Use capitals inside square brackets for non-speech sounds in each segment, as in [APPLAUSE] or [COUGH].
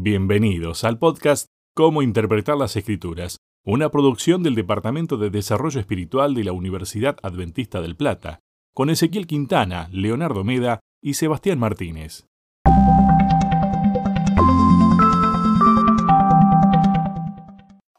Bienvenidos al podcast Cómo Interpretar las Escrituras, una producción del Departamento de Desarrollo Espiritual de la Universidad Adventista del Plata, con Ezequiel Quintana, Leonardo Meda y Sebastián Martínez.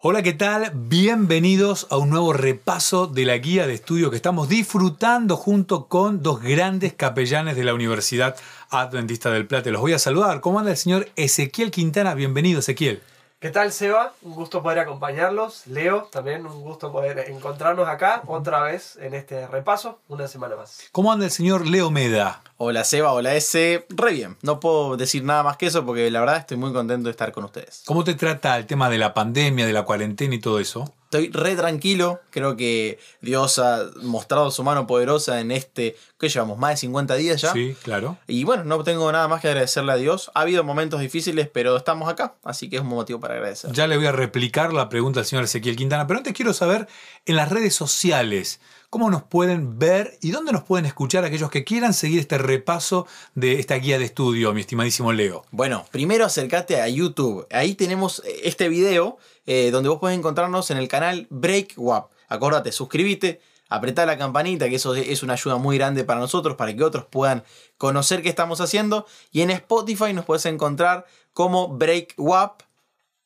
Hola, ¿qué tal? Bienvenidos a un nuevo repaso de la guía de estudio que estamos disfrutando junto con dos grandes capellanes de la Universidad Adventista del Plata. Los voy a saludar. ¿Cómo anda el señor Ezequiel Quintana? Bienvenido, Ezequiel. ¿Qué tal, Seba? Un gusto poder acompañarlos. Leo, también un gusto poder encontrarnos acá otra vez en este repaso, una semana más. ¿Cómo anda el señor Leo Meda? Hola Seba, hola S. Re bien. No puedo decir nada más que eso porque la verdad estoy muy contento de estar con ustedes. ¿Cómo te trata el tema de la pandemia, de la cuarentena y todo eso? Estoy re tranquilo. Creo que Dios ha mostrado su mano poderosa en este, ¿qué llevamos? Más de 50 días ya. Sí, claro. Y bueno, no tengo nada más que agradecerle a Dios. Ha habido momentos difíciles, pero estamos acá. Así que es un motivo para agradecer. Ya le voy a replicar la pregunta al señor Ezequiel Quintana, pero antes quiero saber en las redes sociales. ¿Cómo nos pueden ver y dónde nos pueden escuchar aquellos que quieran seguir este repaso de esta guía de estudio, mi estimadísimo Leo? Bueno, primero acércate a YouTube. Ahí tenemos este video eh, donde vos puedes encontrarnos en el canal BreakWap. Acordate, suscríbete, apretá la campanita, que eso es una ayuda muy grande para nosotros, para que otros puedan conocer qué estamos haciendo. Y en Spotify nos puedes encontrar como BreakWap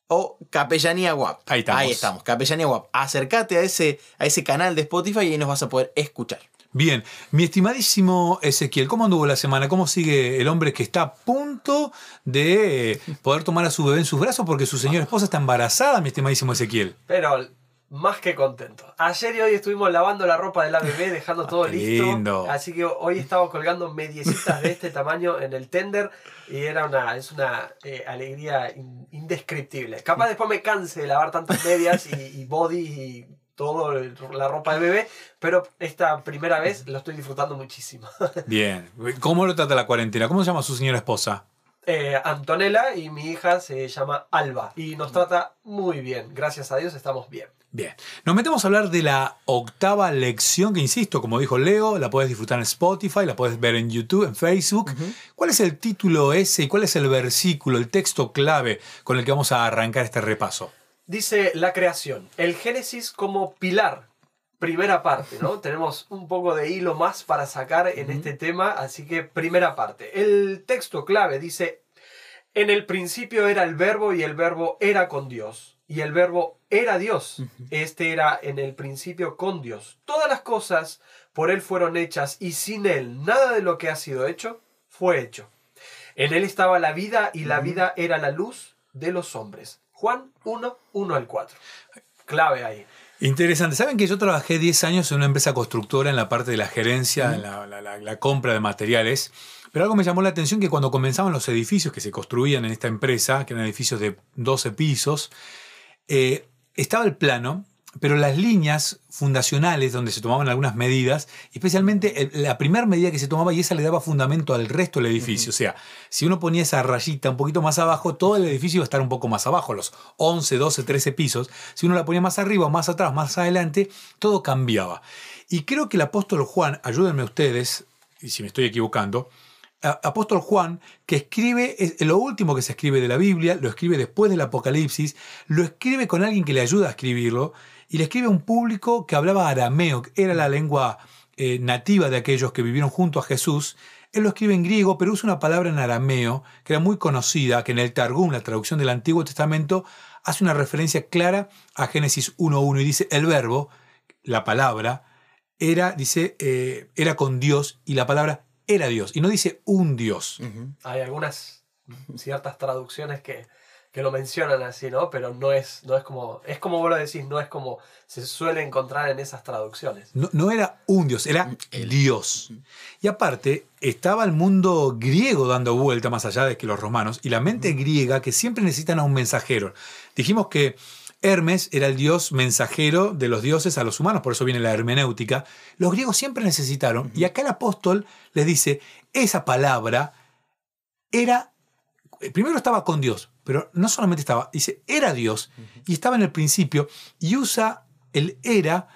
o Capellanía WAP. Ahí estamos. Ahí estamos, Capellanía WAP. Acércate a ese, a ese canal de Spotify y ahí nos vas a poder escuchar. Bien, mi estimadísimo Ezequiel, ¿cómo anduvo la semana? ¿Cómo sigue el hombre que está a punto de poder tomar a su bebé en sus brazos porque su señora esposa está embarazada, mi estimadísimo Ezequiel? Pero más que contento. Ayer y hoy estuvimos lavando la ropa de la bebé, dejando todo Ah, qué listo. lindo. Así que hoy estamos colgando mediecitas de este tamaño en el tender y era una, es una eh, alegría in- indescriptible. Capaz después me canse de lavar tantas medias y, y body y todo el- la ropa de bebé, pero esta primera vez lo estoy disfrutando muchísimo. [LAUGHS] Bien, ¿cómo lo trata la cuarentena? ¿Cómo se llama su señora esposa? Eh, Antonella y mi hija se llama Alba y nos trata muy bien. Gracias a Dios estamos bien. Bien, nos metemos a hablar de la octava lección que, insisto, como dijo Leo, la puedes disfrutar en Spotify, la puedes ver en YouTube, en Facebook. ¿Cuál es el título ese y cuál es el versículo, el texto clave con el que vamos a arrancar este repaso? Dice la creación, el Génesis como pilar, primera parte, ¿no? [LAUGHS] Tenemos un poco de hilo más para sacar en este tema, así que primera parte. El texto clave dice, en el principio era el verbo y el verbo era con Dios. Y el verbo era Dios. Este era en el principio con Dios. Todas las cosas por Él fueron hechas y sin Él nada de lo que ha sido hecho fue hecho. En Él estaba la vida y la vida era la luz de los hombres. Juan 1, 1 al 4. Clave ahí. Interesante. Saben que yo trabajé 10 años en una empresa constructora en la parte de la gerencia, en la, la- la- la compra de materiales. Pero algo me llamó la atención que cuando comenzaban los edificios que se construían en esta empresa, que eran edificios de 12 pisos, eh, estaba el plano, pero las líneas fundacionales donde se tomaban algunas medidas, especialmente la primera medida que se tomaba y esa le daba fundamento al resto del edificio. O sea, si uno ponía esa rayita un poquito más abajo, todo el edificio iba a estar un poco más abajo, los 11, 12, 13 pisos. Si uno la ponía más arriba, más atrás, más adelante, todo cambiaba. Y creo que el apóstol Juan, ayúdenme ustedes, y si me estoy equivocando, apóstol Juan, que escribe, es lo último que se escribe de la Biblia, lo escribe después del Apocalipsis, lo escribe con alguien que le ayuda a escribirlo, y le escribe a un público que hablaba arameo, que era la lengua eh, nativa de aquellos que vivieron junto a Jesús. Él lo escribe en griego, pero usa una palabra en arameo, que era muy conocida, que en el Targum, la traducción del Antiguo Testamento, hace una referencia clara a Génesis 1.1 y dice, el verbo, la palabra, era, dice, eh, era con Dios y la palabra era Dios. Y no dice un Dios. Hay algunas ciertas traducciones que, que lo mencionan así, ¿no? Pero no es, no es como, es como vos lo decís, no es como se suele encontrar en esas traducciones. No, no era un Dios, era Dios. Y aparte, estaba el mundo griego dando vuelta más allá de que los romanos, y la mente griega que siempre necesitan a un mensajero. Dijimos que Hermes era el dios mensajero de los dioses a los humanos, por eso viene la hermenéutica. Los griegos siempre necesitaron, y acá el apóstol les dice, esa palabra era, primero estaba con Dios, pero no solamente estaba, dice, era Dios, y estaba en el principio, y usa el era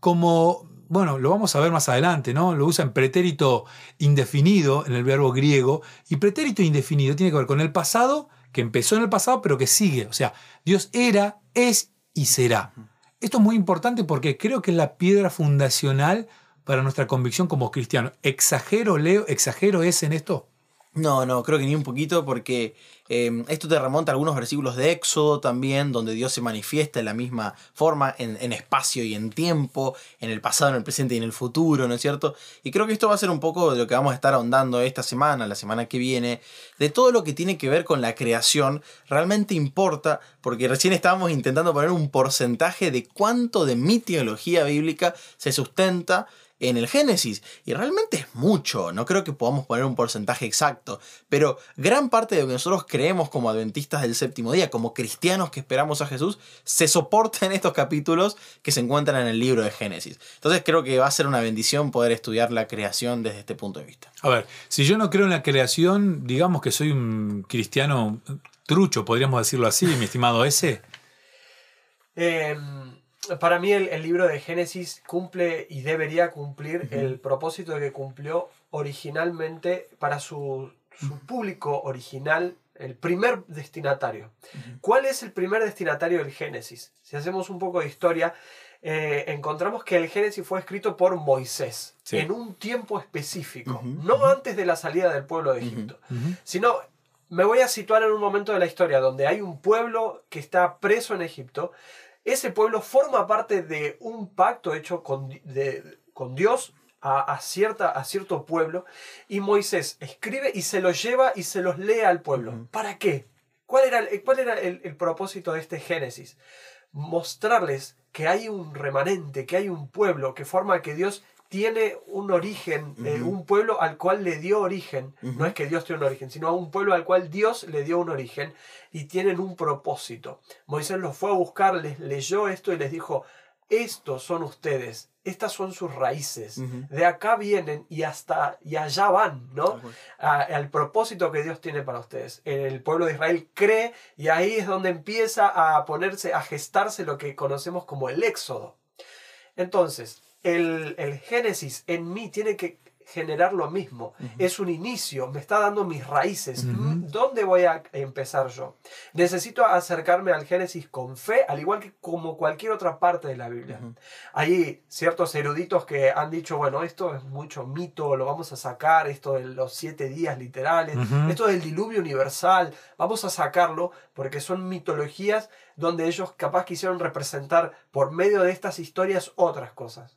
como, bueno, lo vamos a ver más adelante, ¿no? Lo usa en pretérito indefinido en el verbo griego, y pretérito indefinido tiene que ver con el pasado que empezó en el pasado, pero que sigue. O sea, Dios era, es y será. Esto es muy importante porque creo que es la piedra fundacional para nuestra convicción como cristiano. ¿Exagero, Leo? ¿Exagero es en esto? No, no, creo que ni un poquito porque eh, esto te remonta a algunos versículos de Éxodo también, donde Dios se manifiesta de la misma forma, en, en, espacio y en tiempo, en el pasado, en el presente y en el futuro, ¿no es cierto? Y creo que esto va a ser un poco de lo que vamos a estar ahondando esta semana, la semana que viene, de todo lo que tiene que ver con la creación, realmente importa, porque recién estábamos intentando poner un porcentaje de cuánto de mi teología bíblica se sustenta en el Génesis. Y realmente es mucho, no creo que podamos poner un porcentaje exacto, pero gran parte de lo que nosotros creemos como adventistas del séptimo día, como cristianos que esperamos a Jesús, se soporta en estos capítulos que se encuentran en el libro de Génesis. Entonces creo que va a ser una bendición poder estudiar la creación desde este punto de vista. A ver, si yo no creo en la creación, digamos que soy un cristiano trucho, podríamos decirlo así, mi estimado ese. [LAUGHS] Eh, para mí el, el, libro de Génesis cumple y debería cumplir uh -huh. el propósito que cumplió originalmente para su, su público original, el primer destinatario. Uh -huh. ¿Cuál es el primer destinatario del Génesis? Si hacemos un poco de historia, eh, encontramos que el Génesis fue escrito por Moisés sí. en un tiempo específico, uh -huh. no antes de la salida del pueblo de Egipto, sino me voy a situar en un momento de la historia donde hay un pueblo que está preso en Egipto, ese pueblo forma parte de un pacto hecho con, de, con Dios a, a, cierta, a cierto pueblo y Moisés escribe y se los lleva y se los lee al pueblo. Uh -huh. ¿Para qué? ¿Cuál era, cuál era el, el propósito de este Génesis? Mostrarles que hay un remanente, que hay un pueblo que forma que Dios tiene un origen, uh -huh. eh, un pueblo al cual le dio origen. Uh -huh. No es que Dios tiene un origen, sino a un pueblo al cual Dios le dio un origen y tienen un propósito. Moisés los fue a buscar, les leyó esto y les dijo, estos son ustedes, estas son sus raíces, uh -huh. de acá vienen y hasta y allá van, ¿no? A, al propósito que Dios tiene para ustedes. El pueblo de Israel cree y ahí es donde empieza a ponerse, a gestarse lo que conocemos como el éxodo. Entonces, el, el Génesis en mí tiene que generar lo mismo. Uh -huh. Es un inicio, me está dando mis raíces. Uh -huh. ¿Dónde voy a empezar yo? Necesito acercarme al Génesis con fe, al igual que como cualquier otra parte de la Biblia. Uh -huh. Hay ciertos eruditos que han dicho, bueno, esto es mucho mito, lo vamos a sacar, esto de los siete días literales, esto del diluvio universal, vamos a sacarlo porque son mitologías donde ellos capaz quisieron representar por medio de estas historias otras cosas.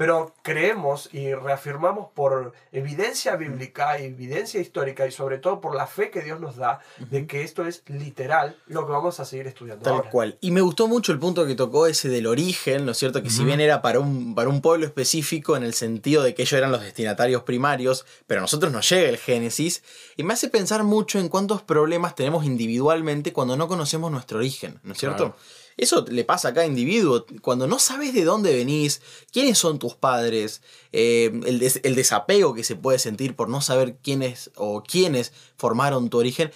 Pero creemos y reafirmamos por evidencia bíblica, evidencia histórica y sobre todo por la fe que Dios nos da de que esto es literal lo que vamos a seguir estudiando. Tal ahora. cual. Y me gustó mucho el punto que tocó ese del origen, ¿no es cierto? Que uh -huh. si bien era para un, para un pueblo específico en el sentido de que ellos eran los destinatarios primarios, pero a nosotros nos llega el Génesis y me hace pensar mucho en cuántos problemas tenemos individualmente cuando no conocemos nuestro origen, ¿no es cierto? Claro. Eso le pasa a cada individuo. Cuando no sabes de dónde venís, quiénes son tus padres, eh, el, des el, desapego que se puede sentir por no saber quiénes o quiénes formaron tu origen,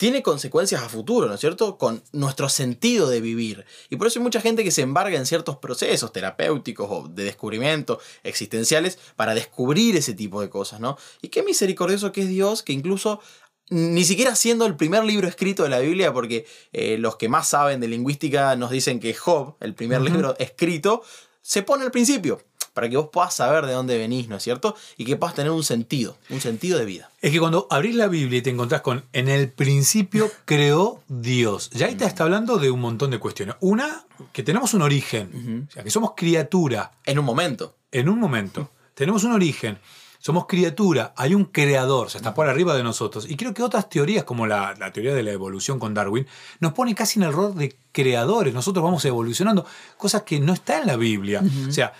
tiene consecuencias a futuro, ¿no es cierto? Con nuestro sentido de vivir. Y por eso hay mucha gente que se embarga en ciertos procesos terapéuticos o de descubrimiento existenciales para descubrir ese tipo de cosas, ¿no? Y qué misericordioso que es Dios que incluso ni siquiera siendo el primer libro escrito de la Biblia, porque eh, los que más saben de lingüística nos dicen que Job, el primer uh -huh. libro escrito, se pone al principio, para que vos puedas saber de dónde venís, ¿no es cierto? Y que puedas tener un sentido, un sentido de vida. Es que cuando abrís la Biblia y te encontrás con en el principio creó Dios, ya ahí te está hablando de un montón de cuestiones. Una, que tenemos un origen, uh -huh. o sea, que somos criatura. En un momento. En un momento. [LAUGHS] tenemos un origen somos criatura, hay un creador, o sea, está por arriba de nosotros. Y creo que otras teorías, como la, la, teoría de la evolución con Darwin, nos pone casi en el rol de creadores. Nosotros vamos evolucionando, cosas que no está en la Biblia. Uh -huh. O sea,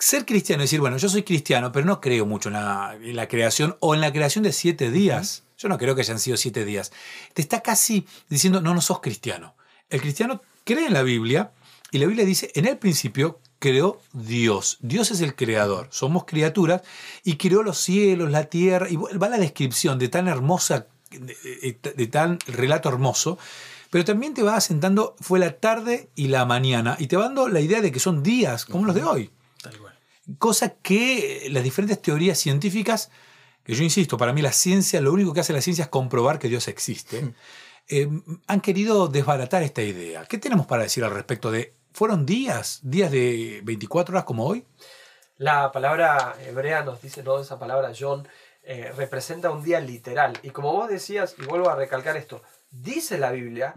ser cristiano, decir, bueno, yo soy cristiano, pero no creo mucho en la, en la creación o en la creación de siete días. Yo no creo que hayan sido siete días. Te está casi diciendo, no, no sos cristiano. El cristiano cree en la Biblia y la Biblia dice, en el principio creó Dios. Dios es el creador. Somos criaturas y creó los cielos, la tierra. Y va la descripción de tan hermosa, de, de, de tan relato hermoso. Pero también te va asentando, fue la tarde y la mañana. Y te va dando la idea de que son días como los de hoy. Tal cual. Cosa que las diferentes teorías científicas, que yo insisto, para mí la ciencia, lo único que hace la ciencia es comprobar que Dios existe. eh, han querido desbaratar esta idea. ¿Qué tenemos para decir al respecto de, ¿fueron días, días de 24 horas como hoy? La palabra hebrea nos dice, no, esa palabra John, eh, representa un día literal. Y como vos decías, y vuelvo a recalcar esto, dice la Biblia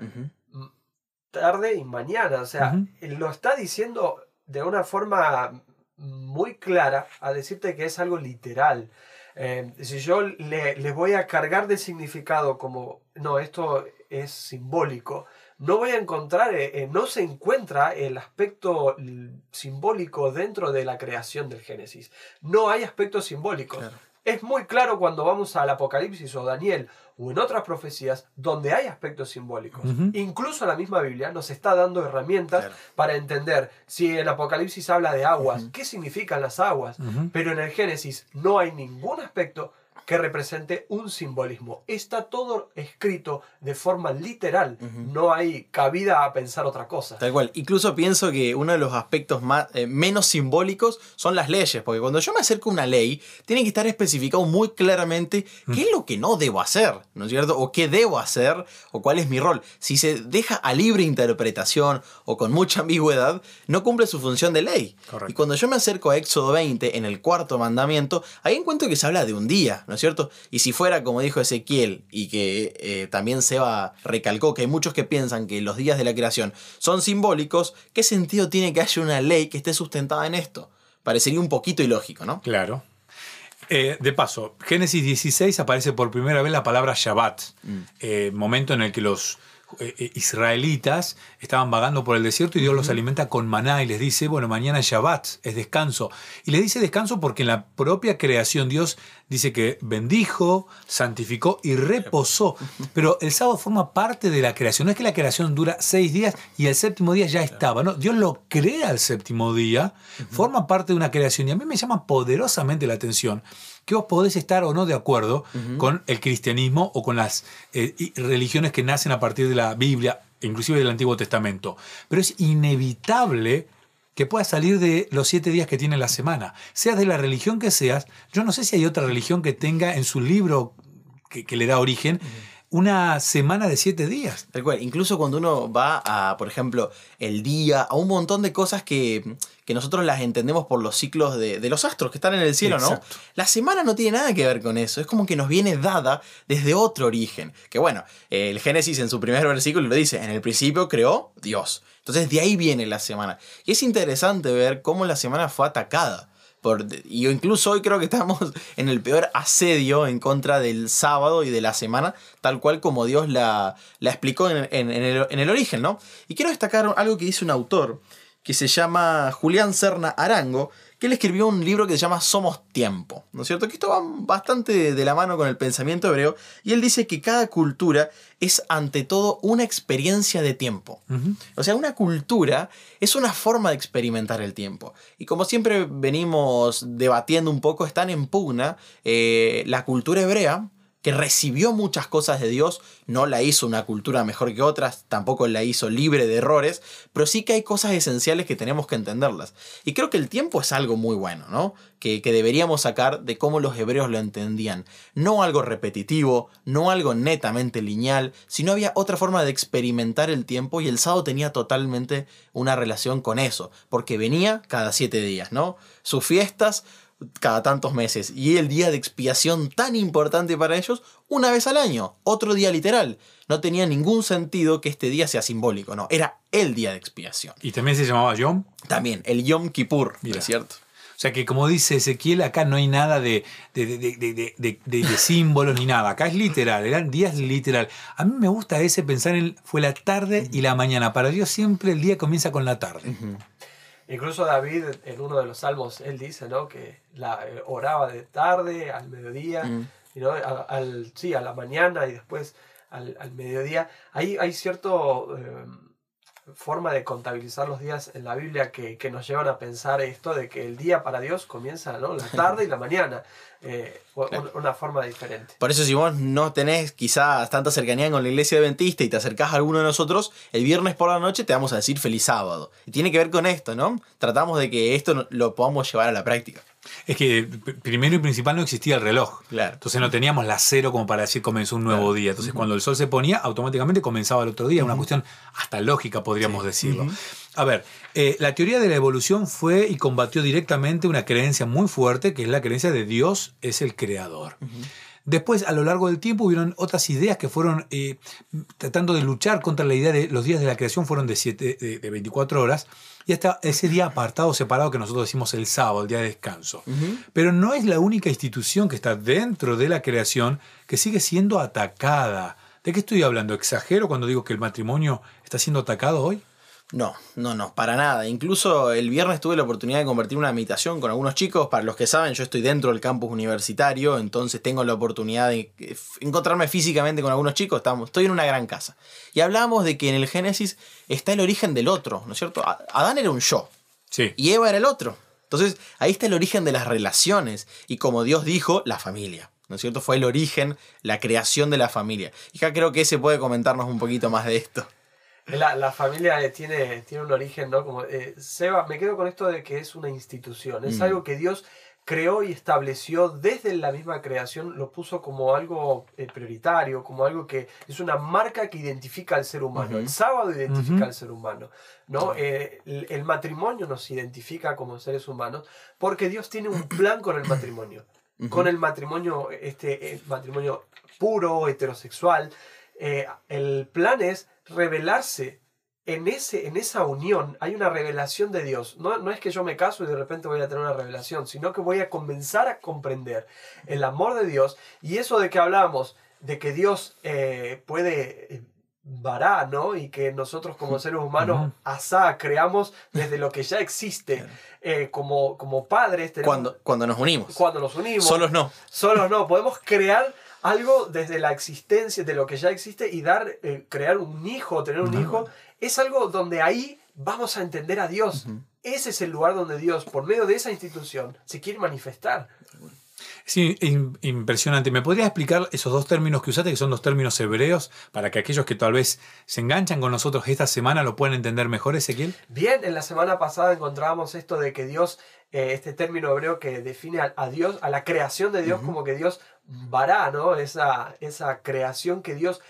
tarde y mañana. O sea, lo está diciendo de una forma muy clara a decirte que es algo literal. Eh, si yo le, voy a cargar de significado como, no, esto es simbólico, no voy a encontrar, eh, eh, no se encuentra el aspecto simbólico dentro de la creación del Génesis. No hay aspectos simbólicos. Es muy claro cuando vamos al Apocalipsis o Daniel o en otras profecías donde hay aspectos simbólicos. Incluso la misma Biblia nos está dando herramientas Claro. para entender si el Apocalipsis habla de aguas, qué significan las aguas. Pero en el Génesis no hay ningún aspecto que represente un simbolismo. Está todo escrito de forma literal. No hay cabida a pensar otra cosa. Tal cual. Incluso pienso que uno de los aspectos más, eh, menos simbólicos son las leyes, porque cuando yo me acerco a una ley, tiene que estar especificado muy claramente qué es lo que no debo hacer, ¿no es cierto? O qué debo hacer, o cuál es mi rol. Si se deja a libre interpretación o con mucha ambigüedad, no cumple su función de ley. Correcto. Y cuando yo me acerco a Éxodo 20, en el cuarto mandamiento, ahí encuentro que se habla de un día, ¿no es cierto? Y si fuera, como dijo Ezequiel, y que eh, también Seba recalcó que hay muchos que piensan que los días de la creación son simbólicos, ¿qué sentido tiene que haya una ley que esté sustentada en esto? Parecería un poquito ilógico, ¿no? Claro. Eh, de paso, Génesis 16 aparece por primera vez la palabra Shabbat, eh, momento en el que los eh, eh, israelitas estaban vagando por el desierto y Dios los alimenta con maná y les dice, bueno, mañana es Shabbat, es descanso. Y le dice descanso porque en la propia creación Dios dice que bendijo, santificó y reposó. Pero el sábado forma parte de la creación. No es que la creación dura seis días y el séptimo día ya estaba. No, Dios lo crea el séptimo día, forma parte de una creación. Y a mí me llama poderosamente la atención que vos podés estar o no de acuerdo con el cristianismo o con las eh, religiones que nacen a partir de la Biblia, inclusive del Antiguo Testamento. Pero es inevitable que puedas salir de los siete días que tiene la semana. Seas de la religión que seas, yo no sé si hay otra religión que tenga en su libro que, que le da origen una semana de siete días. Tal cual. Incluso cuando uno va a, por ejemplo, el día, a un montón de cosas que, que nosotros las entendemos por los ciclos de, de los astros que están en el cielo, ¿no? La semana no tiene nada que ver con eso. Es como que nos viene dada desde otro origen. Que bueno, el Génesis en su primer versículo lo dice, en el principio creó Dios. Entonces de ahí viene la semana. Y es interesante ver cómo la semana fue atacada. Por, y incluso hoy creo que estamos [LAUGHS] en el peor asedio en contra del sábado y de la semana, tal cual como Dios la, la explicó en, en- el, en el origen, ¿no? Y quiero destacar algo que dice un autor que se llama Julián Serna Arango, que él escribió un libro que se llama Somos Tiempo, ¿no es cierto? Que esto va bastante de la mano con el pensamiento hebreo, y él dice que cada cultura es ante todo una experiencia de tiempo. O sea, una cultura es una forma de experimentar el tiempo. Y como siempre venimos debatiendo un poco, están en pugna eh, la cultura hebrea, que recibió muchas cosas de Dios, no la hizo una cultura mejor que otras, tampoco la hizo libre de errores, pero sí que hay cosas esenciales que tenemos que entenderlas. Y creo que el tiempo es algo muy bueno, ¿no? Que, que deberíamos sacar de cómo los hebreos lo entendían. No algo repetitivo, no algo netamente lineal, sino había otra forma de experimentar el tiempo y el sábado tenía totalmente una relación con eso, porque venía cada siete días, ¿no? Sus fiestas cada tantos meses y el día de expiación tan importante para ellos una vez al año, otro día literal. No tenía ningún sentido que este día sea simbólico, no, era el día de expiación. Y también se llamaba Yom. También el Yom Kippur, ¿no Mira. es cierto? O sea que como dice Ezequiel, acá no hay nada de, de, de- de- de- de- de- de símbolos ni nada. Acá es literal, eran días literal. A mí me gusta ese pensar en fue la tarde y la mañana. Para Dios siempre el día comienza con la tarde. Incluso David, en uno de los salmos, él dice ¿no? que la, eh, oraba de tarde al mediodía, Mm. y, ¿no? A- al, sí, a la mañana y después al, al mediodía. Hay, hay cierto eh, forma de contabilizar los días en la Biblia que, que nos llevan a pensar esto de que el día para Dios comienza ¿no? la [LAUGHS] tarde y la mañana, eh, Claro. una forma diferente. Por eso si vos no tenés quizás tanta cercanía con la iglesia adventista y te acercás a alguno de nosotros, el viernes por la noche te vamos a decir feliz sábado. Y tiene que ver con esto, ¿no? Tratamos de que esto lo podamos llevar a la práctica. Es que primero y principal no existía el reloj. Claro. Entonces no teníamos la cero como para decir comenzó un nuevo día. Entonces cuando el sol se ponía, automáticamente comenzaba el otro día. Una cuestión hasta lógica, podríamos decirlo. A ver, eh, la teoría de la evolución fue y combatió directamente una creencia muy fuerte, que es la creencia de Dios es el creador. Después, a lo largo del tiempo, hubieron otras ideas que fueron eh, tratando de luchar contra la idea de los días de la creación fueron de, siete, de, de 24 horas y hasta ese día apartado, separado que nosotros decimos el sábado, el día de descanso. Pero no es la única institución que está dentro de la creación que sigue siendo atacada. ¿De qué estoy hablando? ¿Exagero cuando digo que el matrimonio está siendo atacado hoy? No, no, no, para nada. Incluso el viernes tuve la oportunidad de convertir una meditación con algunos chicos. Para los que saben, yo estoy dentro del campus universitario, entonces tengo la oportunidad de eh, encontrarme físicamente con algunos chicos. Estamos, estoy en una gran casa. Y hablamos de que en el Génesis está el origen del otro, ¿no es cierto? Adán era un yo Sí. y Eva era el otro. Entonces ahí está el origen de las relaciones y como Dios dijo, la familia. ¿No es cierto? Fue el origen, la creación de la familia. Y acá creo que ese puede comentarnos un poquito más de esto. La, la familia eh, tiene, tiene un origen, ¿no? Como, eh, Seba, me quedo con esto de que es una institución, es Mm. algo que Dios creó y estableció desde la misma creación, lo puso como algo eh, prioritario, como algo que es una marca que identifica al ser humano. Ujú. El sábado identifica Ujú. al ser humano, ¿no? Eh, el, el matrimonio nos identifica como seres humanos porque Dios tiene un plan con el matrimonio. Con el matrimonio, este eh, matrimonio puro, heterosexual, eh, el plan es revelarse en, ese, en esa unión. Hay una revelación de Dios. No, no es que yo me caso y de repente voy a tener una revelación, sino que voy a comenzar a comprender el amor de Dios y eso de que hablábamos, de que Dios eh, puede... eh, vará, ¿no? Y que nosotros como seres humanos, asá, creamos desde lo que ya existe. Eh, como, como padres, tenemos- Cuando, cuando nos unimos. cuando nos unimos, Solos no. Solos no, podemos crear algo desde la existencia, de lo que ya existe y dar, eh, crear un hijo, tener un hijo, es algo donde ahí vamos a entender a Dios. Ese es el lugar donde Dios, por medio de esa institución, se quiere manifestar. Sí, im- impresionante. ¿Me podrías explicar esos dos términos que usaste, que son dos términos hebreos, para que aquellos que tal vez se enganchan con nosotros esta semana lo puedan entender mejor, Ezequiel? Bien, en la semana pasada encontrábamos esto de que Dios, eh, este término hebreo que define a, a Dios, a la creación de Dios, como que Dios vará, ¿no? Esa, esa creación que Dios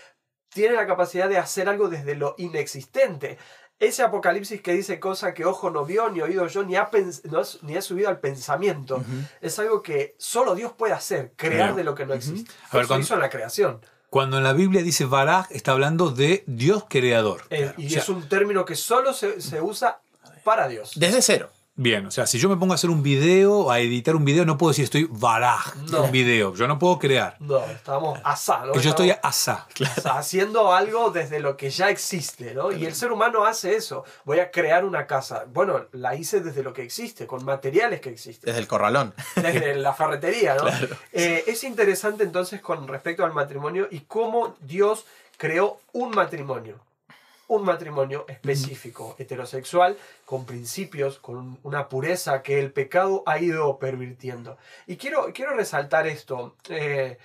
tiene la capacidad de hacer algo desde lo inexistente. Ese apocalipsis que dice cosa que ojo no vio, ni oído yo, ni ha, pens- no ha- ni ha subido al pensamiento, es algo que solo Dios puede hacer, crear Claro. de lo que no existe. A ver, cuando- hizo en la creación. Cuando en la Biblia dice Baraj, está hablando de Dios creador. Eh, Claro. y O sea, es un término que solo se, se usa para Dios. Desde cero. Bien, o sea, si yo me pongo a hacer un video, a editar un video, no puedo decir estoy Baraj, No. un video. Yo no puedo crear. No, estamos asá, ¿no? Yo estoy Estamos- asá. O sea, haciendo algo desde lo que ya existe, ¿no? Y el ser humano hace eso. Voy a crear una casa. Bueno, la hice desde lo que existe, con materiales que existen. Desde el corralón. Desde la ferretería, ¿no? Eh, es interesante entonces con respecto al matrimonio y cómo Dios creó un matrimonio. Un matrimonio específico, heterosexual, con principios, con una pureza que el pecado ha ido pervirtiendo. Y quiero, quiero resaltar esto. eh,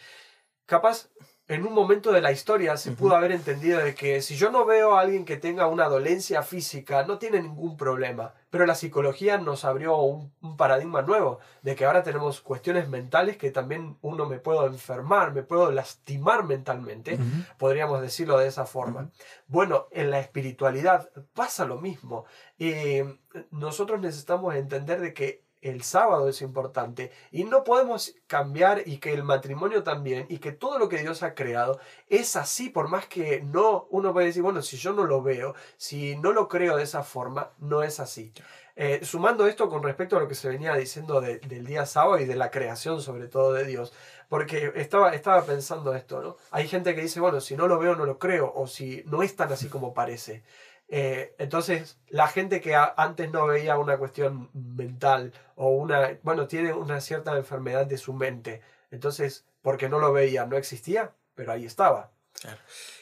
capaz en un momento de la historia se pudo haber entendido de que si yo no veo a alguien que tenga una dolencia física, no tiene ningún problema. Pero la psicología nos abrió un, un paradigma nuevo, de que ahora tenemos cuestiones mentales que también uno me puedo enfermar, me puedo lastimar mentalmente, podríamos decirlo de esa forma. Bueno, en la espiritualidad pasa lo mismo. Eh, nosotros necesitamos entender de que el sábado es importante. Y no podemos cambiar y que el matrimonio también y que todo lo que Dios ha creado es así por más que no uno puede decir bueno si yo no lo veo si no lo creo de esa forma no es así Eh, sumando esto con respecto a lo que se venía diciendo de- del día sábado y de la creación sobre todo de Dios porque estaba, estaba pensando esto no hay gente que dice bueno si no lo veo no lo creo o si no es tan así como parece eh, entonces, la gente que antes no veía una cuestión mental o una, bueno, tiene una cierta enfermedad de su mente. Entonces, porque no lo veía, no existía, pero ahí estaba.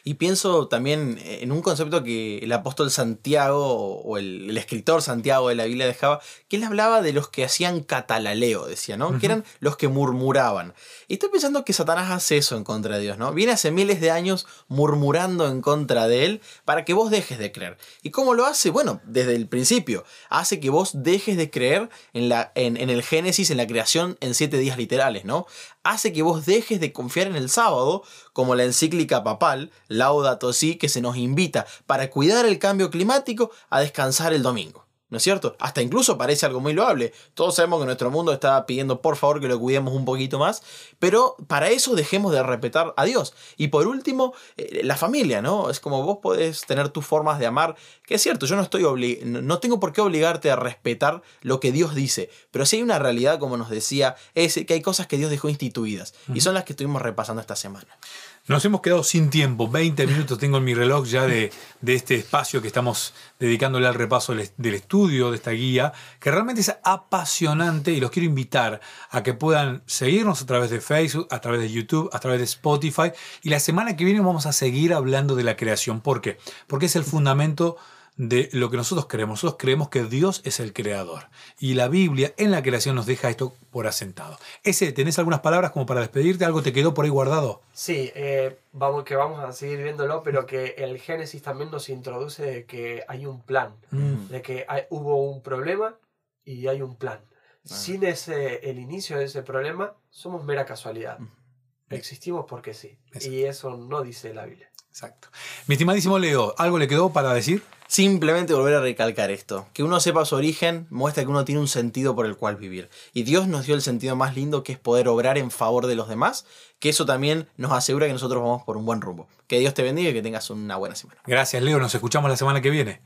Y pienso también en un concepto que el apóstol Santiago o el, el, escritor Santiago de la Biblia dejaba, que él hablaba de los que hacían catalaleo, decía, ¿no? Que eran los que murmuraban. Y estoy pensando que Satanás hace eso en contra de Dios, ¿no? Viene hace miles de años murmurando en contra de él para que vos dejes de creer. ¿Y cómo lo hace? Bueno, desde el principio. Hace que vos dejes de creer en, la, en, en el Génesis, en la creación en siete días literales, ¿no? Hace que vos dejes de confiar en el sábado, como la encíclica papal, Laudato Si, que se nos invita para cuidar el cambio climático a descansar el domingo. ¿No es cierto? Hasta incluso parece algo muy loable. Todos sabemos que nuestro mundo está pidiendo por favor que lo cuidemos un poquito más, pero para eso dejemos de respetar a Dios. Y por último, eh, la familia, ¿no? Es como vos podés tener tus formas de amar, que es cierto, yo no estoy no tengo por qué obligarte a respetar lo que Dios dice, pero sí hay una realidad, como nos decía, es que hay cosas que Dios dejó instituidas y son las que estuvimos repasando esta semana. Nos hemos quedado sin tiempo, 20 minutos tengo en mi reloj ya de, de este espacio que estamos dedicándole al repaso del, estudio de esta guía, que realmente es apasionante y los quiero invitar a que puedan seguirnos a través de Facebook, a través de YouTube, a través de Spotify y la semana que viene vamos a seguir hablando de la creación. ¿Por qué? Porque es el fundamento de lo que nosotros creemos. Nosotros creemos que Dios es el creador. Y la Biblia en la creación nos deja esto por asentado. Ese, ¿tenés algunas palabras como para despedirte? ¿Algo te quedó por ahí guardado? Sí, eh, vamos, que vamos a seguir viéndolo, pero que el Génesis también nos introduce de que hay un plan, Mm. de que hay- hubo un problema y hay un plan. Ah. Sin ese, el inicio de ese problema, somos mera casualidad. Existimos porque sí. Exacto. Y eso no dice la Biblia. Exacto. Mi estimadísimo Leo, ¿algo le quedó para decir? Simplemente volver a recalcar esto. Que uno sepa su origen muestra que uno tiene un sentido por el cual vivir. Y Dios nos dio el sentido más lindo que es poder obrar en favor de los demás. Que eso también nos asegura que nosotros vamos por un buen rumbo. Que Dios te bendiga y que tengas una buena semana. Gracias, Leo. Nos escuchamos la semana que viene.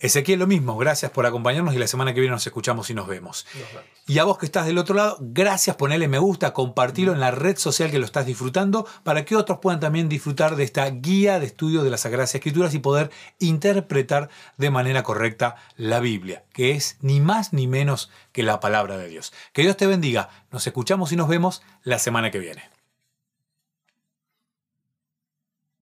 Ezequiel, lo mismo. Gracias por acompañarnos y la semana que viene nos escuchamos y nos vemos. Nos. Y a vos que estás del otro lado, gracias ponerle me gusta, compartirlo en la red social que lo estás disfrutando para que otros puedan también disfrutar de esta guía de estudio de las Sagradas Escrituras y poder interpretar de manera correcta la Biblia, que es ni más ni menos que la palabra de Dios. Que Dios te bendiga. Nos escuchamos y nos vemos la semana que viene.